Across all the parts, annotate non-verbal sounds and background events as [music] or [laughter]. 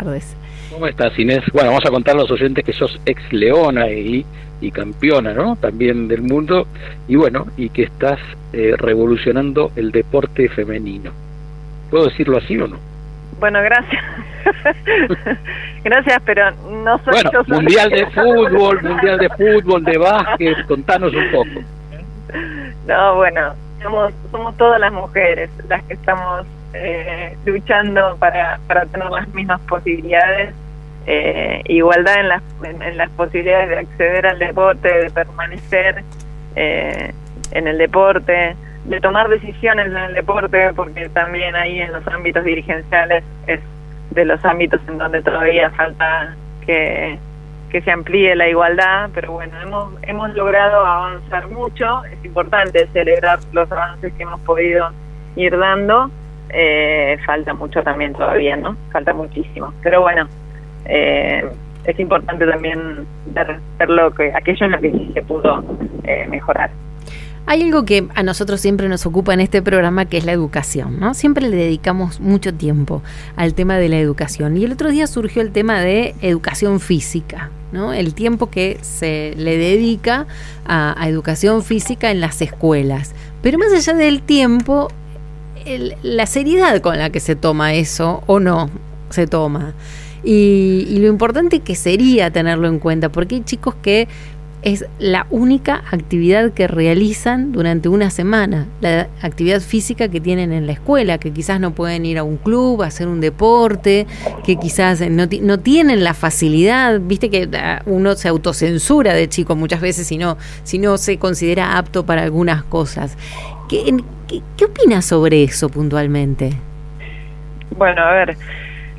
tardes. ¿Cómo estás, Inés? Bueno, vamos a contar a los oyentes que sos ex leona y, y campeona, ¿no? También del mundo, y bueno, y que estás eh, revolucionando el deporte femenino. ¿Puedo decirlo así o no? Bueno, gracias. [laughs] gracias, pero no soy bueno, yo Mundial de [laughs] fútbol, mundial de fútbol, de básquet, contanos un poco. No, bueno, somos, somos todas las mujeres las que estamos eh, luchando para, para tener las mismas posibilidades, eh, igualdad en las, en, las posibilidades de acceder al deporte, de permanecer eh, en el deporte, de tomar decisiones en el deporte, porque también ahí en los ámbitos dirigenciales es de los ámbitos en donde todavía falta que, que se amplíe la igualdad, pero bueno, hemos, hemos logrado avanzar mucho, es importante celebrar los avances que hemos podido ir dando, eh, falta mucho también todavía, ¿no? Falta muchísimo, pero bueno, eh, es importante también ver, ver lo que, aquello en lo que sí se pudo eh, mejorar. Hay algo que a nosotros siempre nos ocupa en este programa, que es la educación, ¿no? Siempre le dedicamos mucho tiempo al tema de la educación. Y el otro día surgió el tema de educación física, ¿no? El tiempo que se le dedica a, a educación física en las escuelas. Pero más allá del tiempo, el, la seriedad con la que se toma eso o no se toma. Y, y, lo importante que sería tenerlo en cuenta, porque hay chicos que es la única actividad que realizan durante una semana, la actividad física que tienen en la escuela, que quizás no pueden ir a un club, a hacer un deporte, que quizás no, no tienen la facilidad, viste que ah, uno se autocensura de chico muchas veces si no, si no se considera apto para algunas cosas. ¿Qué, qué, qué opinas sobre eso puntualmente? Bueno, a ver,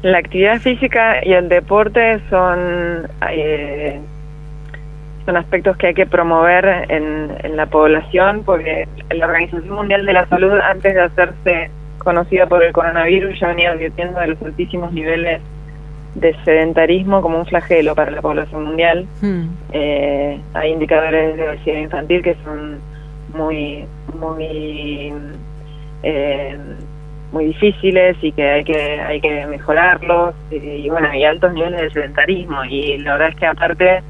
la actividad física y el deporte son... Eh, son aspectos que hay que promover en, en, la población porque la Organización Mundial de la Salud antes de hacerse conocida por el coronavirus ya venía advirtiendo de los altísimos niveles de sedentarismo como un flagelo para la población mundial. Hmm. Eh, hay indicadores de obesidad infantil que son muy muy eh, muy difíciles y que hay que hay que mejorarlos y, bueno hay altos niveles de sedentarismo. Y la verdad es que aparte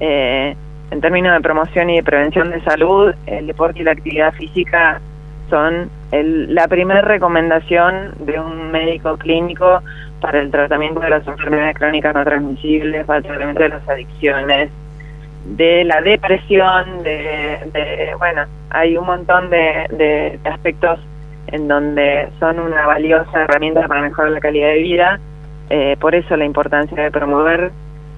eh, en términos de promoción y de prevención de salud, el deporte y la actividad física son el, la primera recomendación de un médico clínico para el tratamiento de las enfermedades crónicas no transmisibles, para el tratamiento de las adicciones, de la depresión, de, de bueno, hay un montón de, de, aspectos en donde son una valiosa herramienta para mejorar la calidad de vida. Eh, por eso la importancia de promover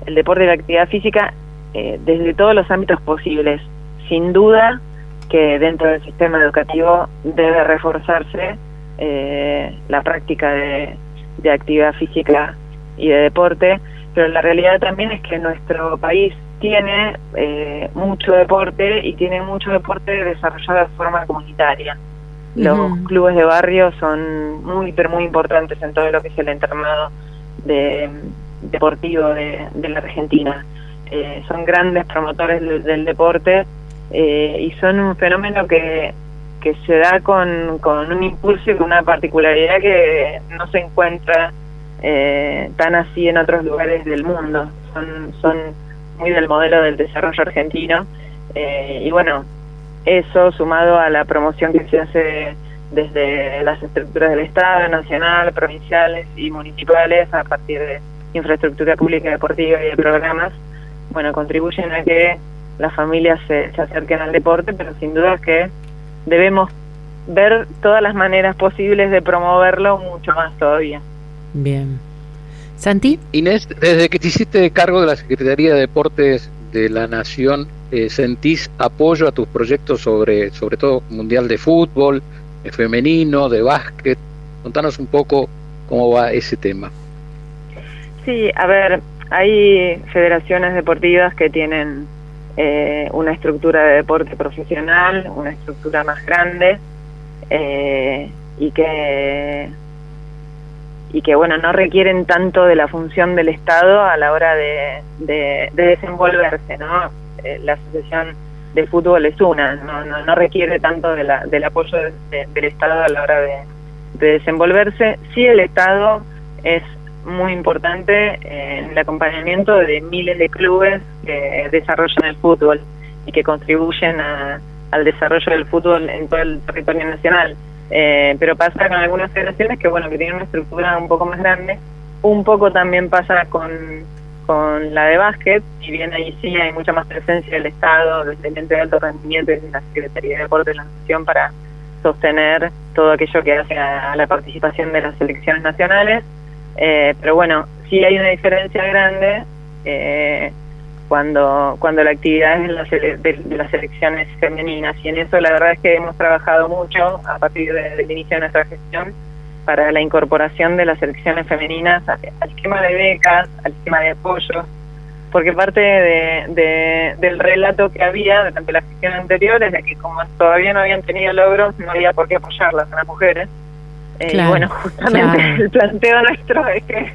el deporte y la actividad física eh, desde todos los ámbitos posibles. Sin duda que dentro del sistema educativo debe reforzarse eh, la práctica de, de, actividad física y de deporte, pero la realidad también es que nuestro país tiene eh, mucho deporte y tiene mucho deporte desarrollado de forma comunitaria. Los uh -huh. clubes de barrio son muy, pero muy importantes en todo lo que es el internado de, deportivo de, de la Argentina eh, son grandes promotores del, del deporte eh, y son un fenómeno que, que se da con, con un impulso y con una particularidad que no se encuentra eh, tan así en otros lugares del mundo. Son, son muy del modelo del desarrollo argentino eh, y bueno, eso sumado a la promoción que se hace desde las estructuras del Estado, nacional, provinciales y municipales a partir de infraestructura pública deportiva y de programas, bueno, contribuyen a que las familias se, se acerquen al deporte, pero sin duda que debemos ver todas las maneras posibles de promoverlo mucho más todavía. Bien. Santi. Inés, desde que te hiciste cargo de la Secretaría de Deportes de la Nación, eh, ¿sentís apoyo a tus proyectos sobre, sobre todo Mundial de Fútbol, de femenino, de básquet? Contanos un poco cómo va ese tema. Sí, a ver, hay federaciones deportivas que tienen eh, una estructura de deporte profesional, una estructura más grande eh, y que y que bueno no requieren tanto de la función del Estado a la hora de, de, de desenvolverse, ¿no? Eh, la asociación de fútbol es una, no, no, no requiere tanto de la, del apoyo de, del Estado a la hora de, de desenvolverse. Sí el Estado es muy importante en el acompañamiento de miles de clubes que desarrollan el fútbol y que contribuyen al desarrollo del fútbol en todo el territorio nacional. Eh, pero pasa con algunas federaciones que, bueno, que tienen una estructura un poco más grande. Un poco también pasa con, con la de básquet, si bien ahí sí hay mucha más presencia del Estado, desde el ente de alto rendimiento y la Secretaría de Deporte de la Nación para sostener todo aquello que hace a, la participación de las selecciones nacionales. Eh, pero bueno, sí hay una diferencia grande eh, cuando cuando la actividad es de, las selecciones femeninas y en eso la verdad es que hemos trabajado mucho a partir del inicio de nuestra gestión para la incorporación de las selecciones femeninas al, esquema de becas, al esquema de apoyo, porque parte de, del relato que había durante la gestión anterior es de que como todavía no habían tenido logros, no había por qué apoyarlas a las mujeres. Eh, bueno, [laughs] justamente el planteo nuestro es que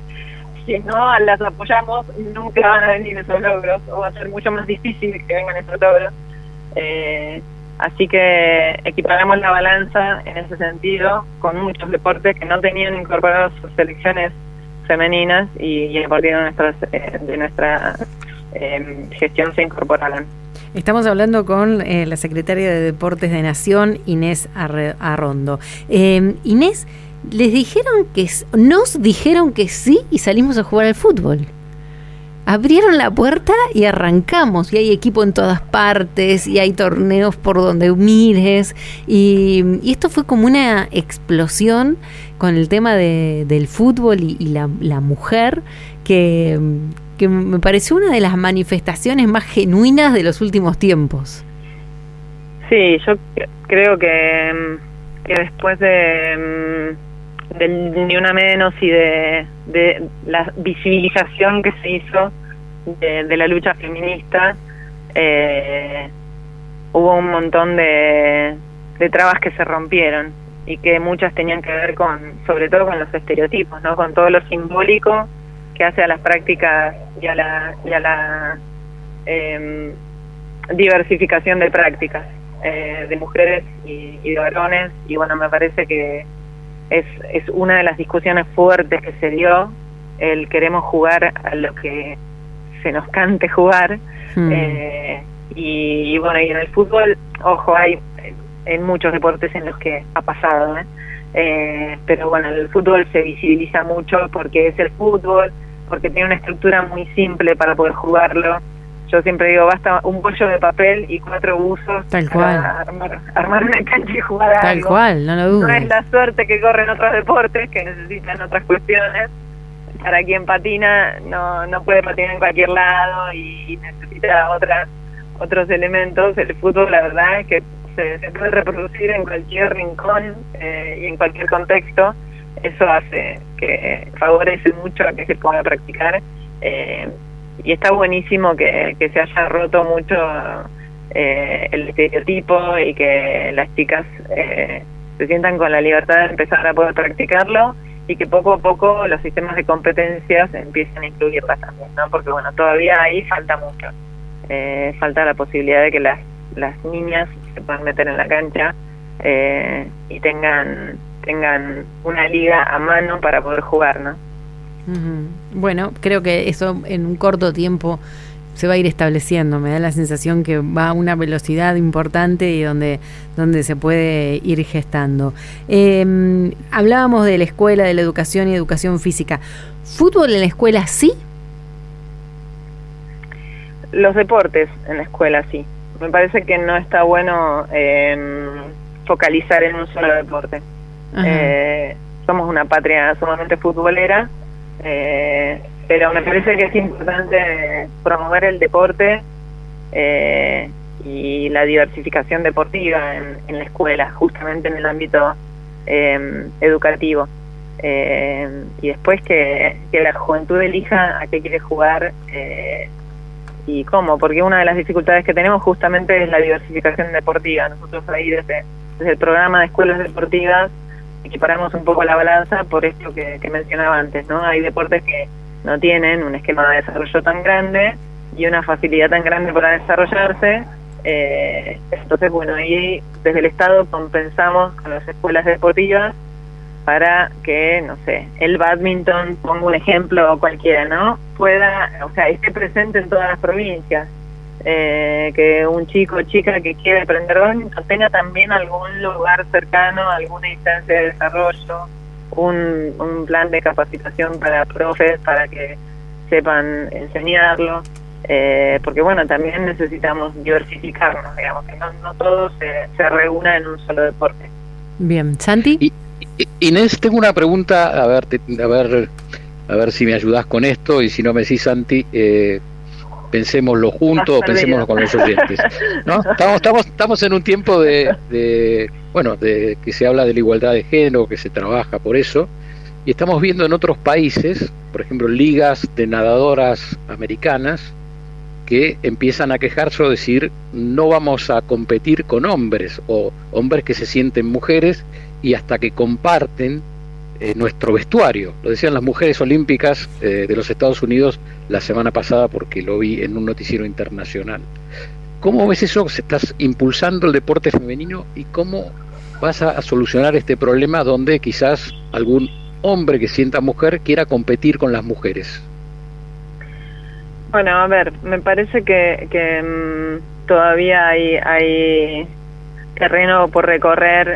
si no las apoyamos, nunca van a venir esos logros, o va a ser mucho más difícil que vengan esos logros. Eh, así que equiparamos la balanza en ese sentido con muchos deportes que no tenían incorporados sus selecciones femeninas y, a partir de, nuestras, eh, de nuestra eh, gestión se incorporaron. Estamos hablando con la secretaria de Deportes de Nación, Inés Arrondo. Inés, les dijeron que nos dijeron que sí y salimos a jugar al fútbol. Abrieron la puerta y arrancamos, y hay equipo en todas partes, y hay torneos por donde mires, y, esto fue como una explosión con el tema de, del fútbol y, la, mujer, que, que me pareció una de las manifestaciones más genuinas de los últimos tiempos. Sí, yo creo que, que después de del Ni Una Menos y de, de la visibilización que se hizo de, la lucha feminista, eh, hubo un montón de, de trabas que se rompieron y que muchas tenían que ver con, sobre todo con los estereotipos, ¿no? con todo lo simbólico que hace a las prácticas y a la, y a la em, diversificación de prácticas eh, de mujeres y, y de varones y bueno, me parece que es, es una de las discusiones fuertes que se dio, el queremos jugar a lo que se nos cante jugar. Hmm. Eh, y, bueno, y en el fútbol, ojo, hay en muchos deportes en los que ha pasado, ¿eh? Eh, pero bueno, el fútbol se visibiliza mucho porque es el fútbol, porque tiene una estructura muy simple para poder jugarlo, yo siempre digo, basta un bollo de papel y cuatro buzos Tal cual. armar, armar una cancha y jugar Tal cual, no lo dudo. No es la suerte que corren otros deportes, que necesitan otras cuestiones. Para quien patina, no, no puede patinar en cualquier lado y necesita otras otros elementos. El fútbol, la verdad, es que se, puede reproducir en cualquier rincón eh, y en cualquier contexto. Eso hace que favorece mucho a que se pueda practicar. Eh, y está buenísimo que, se haya roto mucho eh, el estereotipo y que las chicas eh, se sientan con la libertad de empezar a poder practicarlo y que poco a poco los sistemas de competencias empiecen a incluirlas también, ¿no? Porque bueno, todavía ahí falta mucho. Eh, falta la posibilidad de que las, las niñas se puedan meter en la cancha y tengan tengan una liga a mano para poder jugar, ¿no? Bueno, creo que eso en un corto tiempo se va a ir estableciendo. Me da la sensación que va a una velocidad importante y donde, donde se puede ir gestando. Em, hablábamos de la escuela, de la educación y educación física. ¿Fútbol en la escuela sí? Los deportes en la escuela sí. Me parece que no está bueno em, focalizar en un solo deporte. Eh, somos una patria sumamente futbolera eh, pero me parece que es importante promover el deporte eh, y la diversificación deportiva en, la escuela, justamente en el ámbito em, educativo. Eh, y después que, la juventud elija a qué quiere jugar eh, y cómo, porque una de las dificultades que tenemos justamente es la diversificación deportiva. Nosotros ahí desde, desde el programa de escuelas deportivas equiparamos un poco la balanza por esto que, mencionaba antes, ¿no? Hay deportes que no tienen un esquema de desarrollo tan grande y una facilidad tan grande para desarrollarse. Eh, entonces, bueno, ahí desde el Estado compensamos con las escuelas deportivas para que, no sé, el badminton, pongo un ejemplo cualquiera, ¿no? Pueda, o sea, esté presente en todas las provincias. Eh, que un chico o chica que quiere aprender badminton tenga también algún lugar cercano, alguna instancia de desarrollo, un, un plan de capacitación para profes para que sepan enseñarlo. Eh, porque bueno, también necesitamos diversificarnos, digamos, que no, no todo se, se reúna en un solo deporte. Bien, Santi. Inés, tengo una pregunta, a ver, a ver, a ver si me ayudas con esto y si no me decís, Santi, eh, pensémoslo juntos o pensémoslo con los oyentes. ¿no? [laughs] Estamos, estamos, estamos en un tiempo de, de, bueno, de que se habla de la igualdad de género, que se trabaja por eso, y estamos viendo en otros países, por ejemplo, ligas de nadadoras americanas, que empiezan a quejarse o decir no vamos a competir con hombres o hombres que se sienten mujeres y hasta que comparten eh, nuestro vestuario. Lo decían las mujeres olímpicas eh, de los Estados Unidos la semana pasada porque lo vi en un noticiero internacional. ¿Cómo ves eso? ¿Se estás impulsando el deporte femenino y cómo vas a, solucionar este problema donde quizás algún hombre que sienta mujer quiera competir con las mujeres? Bueno, a ver, me parece que, que mmm, todavía hay, hay terreno por recorrer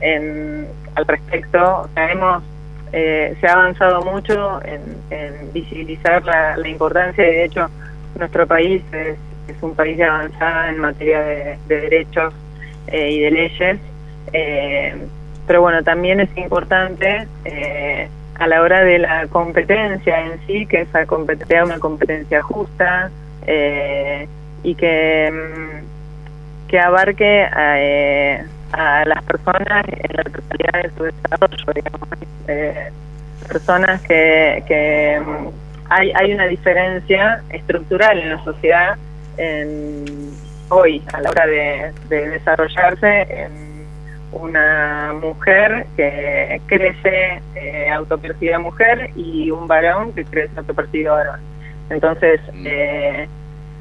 en, al respecto. O eh, se ha avanzado mucho en, visibilizar la, la, importancia de hecho nuestro país es, un país de avanzada en materia de, de derechos eh, y de leyes. Eh, pero bueno, también es importante eh, a la hora de la competencia en sí, que esa competencia una competencia justa eh, y que, mm, que abarque a, eh, a, las personas en la totalidad de su desarrollo, digamos, eh, personas que, que mm, hay, hay una diferencia estructural en la sociedad en, hoy a la hora de, de desarrollarse en una mujer que crece eh, autopercibida mujer y un varón que crece autopercibido varón. Entonces, eh,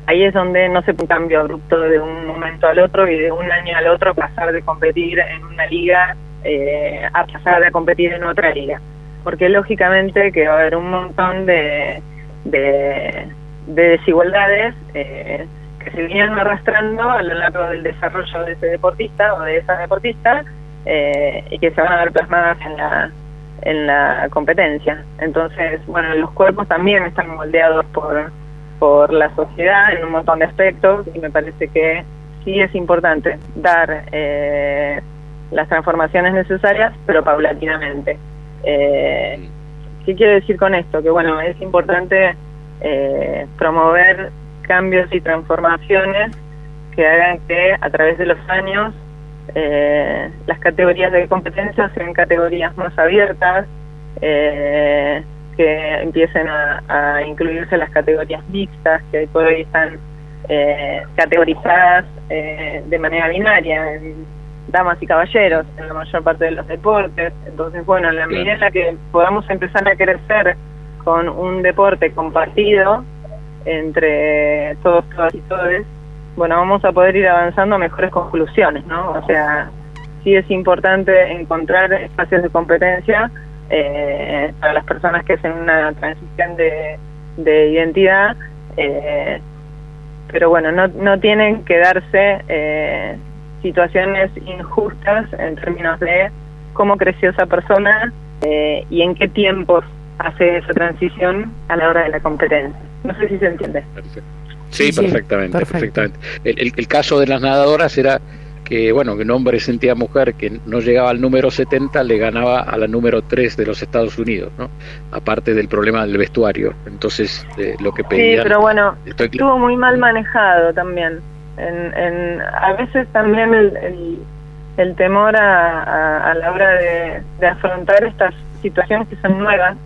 ahí es donde no se puede un cambio abrupto de un momento al otro y de un año al otro pasar de competir en una liga eh, a pasar de competir en otra liga. Porque lógicamente que va a haber un montón de, de, de desigualdades eh, que se vienen arrastrando a lo largo del desarrollo de ese deportista o de esa deportista eh, y que se van a ver plasmadas en la en la competencia. Entonces, bueno, los cuerpos también están moldeados por por la sociedad en un montón de aspectos y me parece que sí es importante dar eh, las transformaciones necesarias, pero paulatinamente. Eh, ¿Qué quiere decir con esto? Que bueno, es importante eh, promover cambios y transformaciones que hagan que a través de los años eh, las categorías de competencia sean categorías más abiertas, eh, que empiecen a, a, incluirse las categorías mixtas que por hoy están eh, categorizadas eh, de manera binaria en damas y caballeros en la mayor parte de los deportes. Entonces, bueno, en la medida en la que podamos empezar a crecer con un deporte compartido, entre todos, todas y todos, bueno, vamos a poder ir avanzando a mejores conclusiones, ¿no? O sea, sí es importante encontrar espacios de competencia eh, para las personas que hacen una transición de, de identidad, eh, pero bueno, no, no tienen que darse eh, situaciones injustas en términos de cómo creció esa persona eh, y en qué tiempos hace esa transición a la hora de la competencia. No sé si se entiende. Sí, sí perfectamente, perfecto. perfectamente. El, el, el, caso de las nadadoras era que, bueno, que un hombre sentía mujer que no llegaba al número 70, le ganaba a la número 3 de los Estados Unidos, ¿no? Aparte del problema del vestuario. Entonces, eh, lo que pedían... Sí, pero bueno, estoy... estuvo muy mal manejado también. En, en, a veces también el, el, el temor a, a, a, la hora de, de afrontar estas situaciones que son nuevas,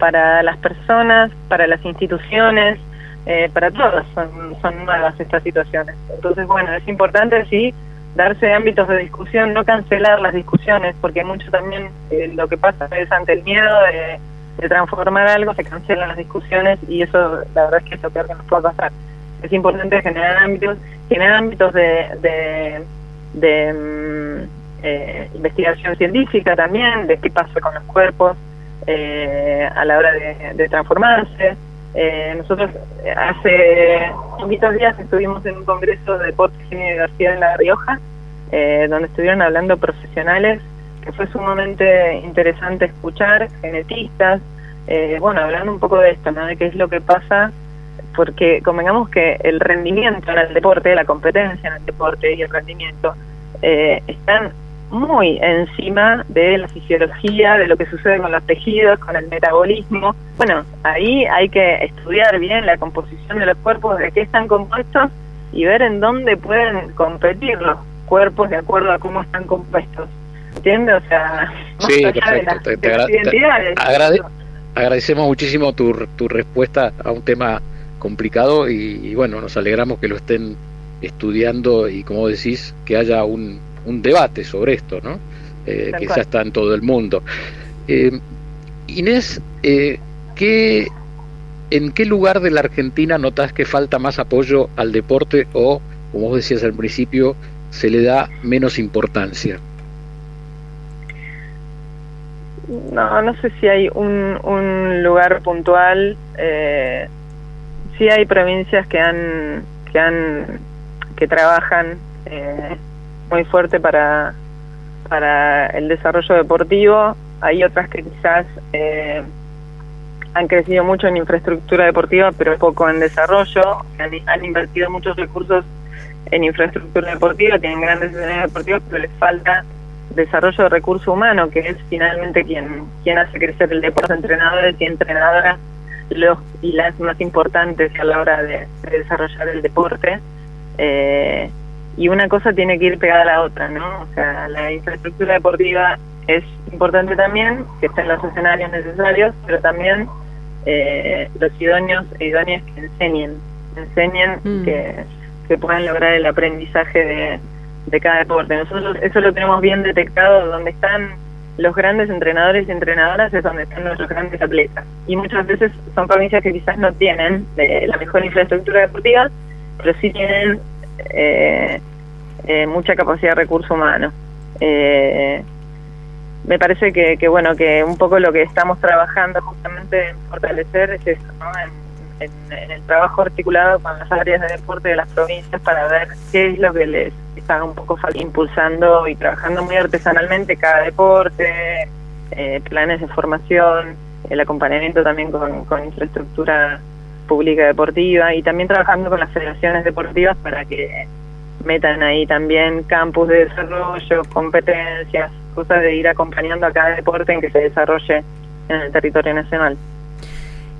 para las personas, para las instituciones, eh, para todos son, son nuevas estas situaciones. Entonces, bueno, es importante, sí, darse ámbitos de discusión, no cancelar las discusiones, porque mucho también eh, lo que pasa es ante el miedo de, transformar algo, se cancelan las discusiones y eso la verdad es que es lo peor que nos puede pasar. Es importante generar ámbitos, generar ámbitos de, de, de eh, investigación científica también, de qué pasa con los cuerpos eh, a la hora de, transformarse. Eh, nosotros hace poquitos días estuvimos en un congreso de deportes y universidad en La Rioja, donde estuvieron hablando profesionales, que fue sumamente interesante escuchar, genetistas, bueno, hablando un poco de esto, ¿no? de qué es lo que pasa porque convengamos que el rendimiento en el deporte, la competencia en el deporte y el rendimiento eh, están muy encima de la fisiología, de lo que sucede con los tejidos, con el metabolismo. Bueno, ahí hay que estudiar bien la composición de los cuerpos, de qué están compuestos y ver en dónde pueden competir los cuerpos de acuerdo a cómo están compuestos. ¿Entiendes? O sea, sí, perfecto. Te, agradecemos muchísimo tu, tu respuesta a un tema complicado y, bueno, nos alegramos que lo estén estudiando y como decís, que haya un, un debate sobre esto, ¿no? Eh, que ya está en todo el mundo. Eh, Inés, eh, ¿qué, ¿en qué lugar de la Argentina notas que falta más apoyo al deporte o, como vos decías al principio, se le da menos importancia? No, no sé si hay un, un lugar puntual. Eh, sí hay provincias que han que han que trabajan eh, muy fuerte para para el desarrollo deportivo hay otras que quizás eh, han crecido mucho en infraestructura deportiva pero poco en desarrollo han, invertido muchos recursos en infraestructura deportiva tienen grandes escenarios deportivos pero les falta desarrollo de recurso humano que es finalmente quien quien hace crecer el deporte entrenadores y entrenadoras los y las más importantes a la hora de, desarrollar el deporte. Eh, y una cosa tiene que ir pegada a la otra, ¿no? O sea, la infraestructura deportiva es importante también, que estén los escenarios necesarios, pero también eh, los idóneos e idóneas que enseñen, enseñen mm. que, que puedan lograr el aprendizaje de, de cada deporte. Nosotros eso lo tenemos bien detectado, donde están los grandes entrenadores y entrenadoras es donde están nuestros grandes atletas. Y muchas veces son provincias que quizás no tienen eh, la mejor infraestructura deportiva, pero sí tienen eh, eh, mucha capacidad de recurso humano. me parece que, que, bueno, que un poco lo que estamos trabajando justamente en fortalecer es eso, ¿no? en, el trabajo articulado con las áreas de deporte de las provincias para ver qué es lo que les está un poco impulsando y trabajando muy artesanalmente cada deporte, eh, planes de formación, el acompañamiento también con, con infraestructura pública deportiva y también trabajando con las federaciones deportivas para que metan ahí también campus de desarrollo, competencias, cosas de ir acompañando a cada deporte en que se desarrolle en el territorio nacional.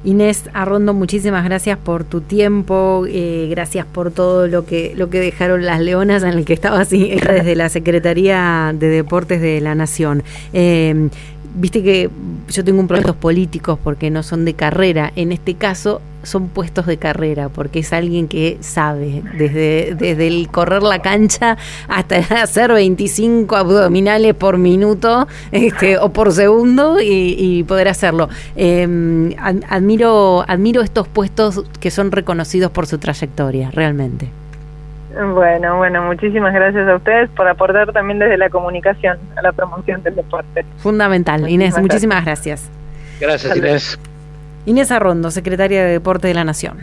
Inés Arrondo, muchísimas gracias por tu tiempo, eh, gracias por todo lo que lo que dejaron las leonas en el que estaba así [laughs] desde la Secretaría de Deportes de la Nación. Eh, viste que yo tengo un proyectos políticos porque no son de carrera. En este caso son puestos de carrera porque es alguien que sabe desde, desde el correr la cancha hasta [laughs] hacer 25 abdominales por minuto este, o por segundo y, poder hacerlo. Em, admiro, admiro estos puestos que son reconocidos por su trayectoria, realmente. Bueno, bueno, muchísimas gracias a ustedes por aportar también desde la comunicación a la promoción del deporte. Fundamental. Inés, muchísimas gracias. Gracias, Inés. Inés Arrondo, secretaria de Deporte de la Nación.